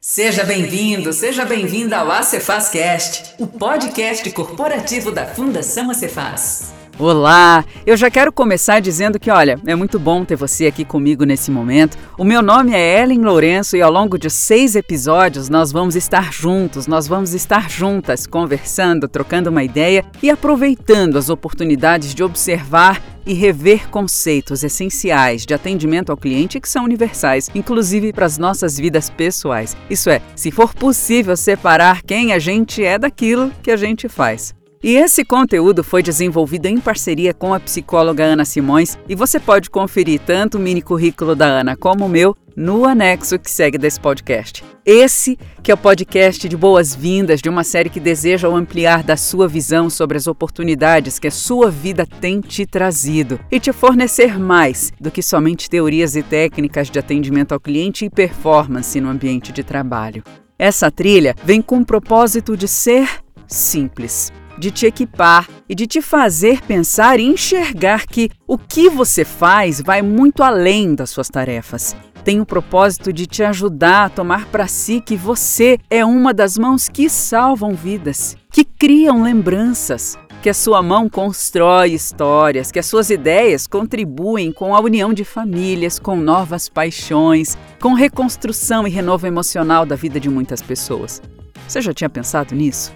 Seja bem-vindo, seja bem-vinda ao Acefazcast, o podcast corporativo da Fundação Acefaz. Olá! Eu já quero começar dizendo que, olha, é muito bom ter você aqui comigo nesse momento. O meu nome é Ellen Lourenço e ao longo de seis episódios nós vamos estar juntos, nós vamos estar juntas, conversando, trocando uma ideia e aproveitando as oportunidades de observar e rever conceitos essenciais de atendimento ao cliente que são universais, inclusive para as nossas vidas pessoais. Isso é, se for possível separar quem a gente é daquilo que a gente faz. E esse conteúdo foi desenvolvido em parceria com a psicóloga Ana Simões e você pode conferir tanto o mini currículo da Ana como o meu no anexo que segue desse podcast. Esse que é o podcast de boas-vindas de uma série que deseja ampliar da sua visão sobre as oportunidades que a sua vida tem te trazido e te fornecer mais do que somente teorias e técnicas de atendimento ao cliente e performance no ambiente de trabalho. Essa trilha vem com o propósito de ser simples de te equipar e de te fazer pensar e enxergar que o que você faz vai muito além das suas tarefas. Tem o propósito de te ajudar a tomar para si que você é uma das mãos que salvam vidas, que criam lembranças, que a sua mão constrói histórias, que as suas ideias contribuem com a união de famílias, com novas paixões, com reconstrução e renovo emocional da vida de muitas pessoas. Você já tinha pensado nisso?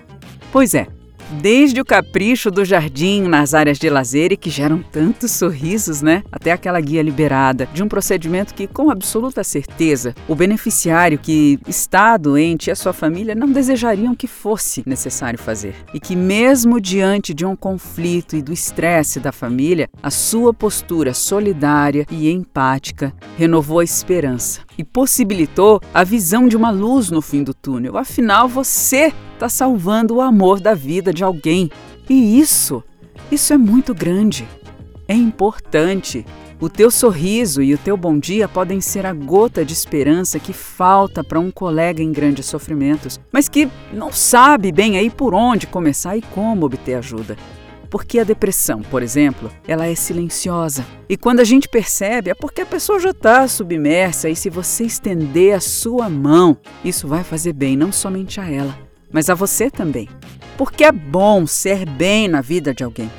Pois é, Desde o capricho do jardim nas áreas de lazer e que geram tantos sorrisos, né? Até aquela guia liberada de um procedimento que, com absoluta certeza, o beneficiário que está doente e a sua família não desejariam que fosse necessário fazer. E que, mesmo diante de um conflito e do estresse da família, a sua postura solidária e empática renovou a esperança e possibilitou a visão de uma luz no fim do túnel. Afinal, você está salvando o amor da vida de alguém. E isso, isso é muito grande. É importante. O teu sorriso e o teu bom dia podem ser a gota de esperança que falta para um colega em grandes sofrimentos, mas que não sabe bem aí por onde começar e como obter ajuda. Porque a depressão, por exemplo, ela é silenciosa. E quando a gente percebe, é porque a pessoa já está submersa e se você estender a sua mão, isso vai fazer bem não somente a ela, mas a você também. Porque é bom ser bem na vida de alguém.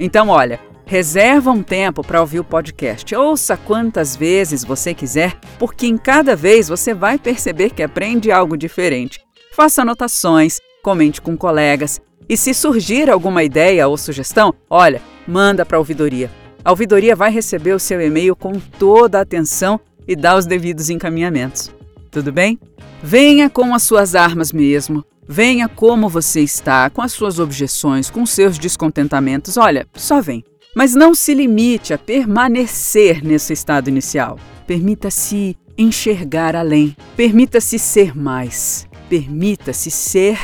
Então, olha, reserva um tempo para ouvir o podcast. Ouça quantas vezes você quiser, porque em cada vez você vai perceber que aprende algo diferente. Faça anotações, comente com colegas e se surgir alguma ideia ou sugestão, olha, manda para a ouvidoria. A ouvidoria vai receber o seu e-mail com toda a atenção e dá os devidos encaminhamentos. Tudo bem? Venha com as suas armas mesmo. Venha como você está, com as suas objeções, com seus descontentamentos. Olha, só vem. Mas não se limite a permanecer nesse estado inicial. Permita-se enxergar além. Permita-se ser mais. Permita-se ser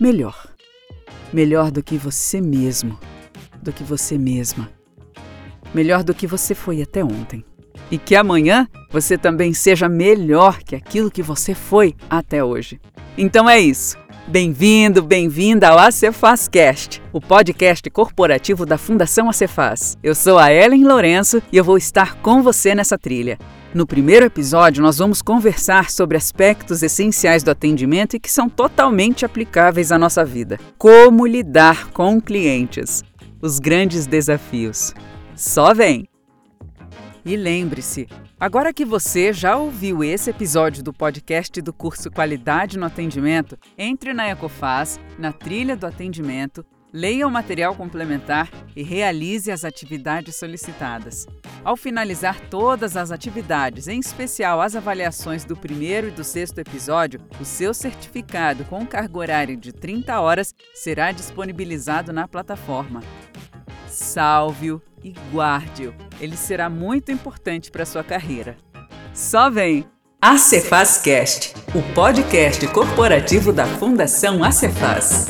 melhor melhor do que você mesmo, do que você mesma, melhor do que você foi até ontem. E que amanhã você também seja melhor que aquilo que você foi até hoje. Então é isso. Bem-vindo, bem-vinda ao Acefazcast, o podcast corporativo da Fundação Acefaz. Eu sou a Ellen Lourenço e eu vou estar com você nessa trilha. No primeiro episódio, nós vamos conversar sobre aspectos essenciais do atendimento e que são totalmente aplicáveis à nossa vida. Como lidar com clientes. Os grandes desafios. Só vem! E lembre-se, agora que você já ouviu esse episódio do podcast do curso Qualidade no Atendimento, entre na Ecofaz, na trilha do atendimento, leia o material complementar e realize as atividades solicitadas. Ao finalizar todas as atividades, em especial as avaliações do primeiro e do sexto episódio, o seu certificado com carga horária de 30 horas será disponibilizado na plataforma. Salve-o e guarde-o. Ele será muito importante para sua carreira. Só vem! Acefazcast, o podcast corporativo da Fundação Acefaz.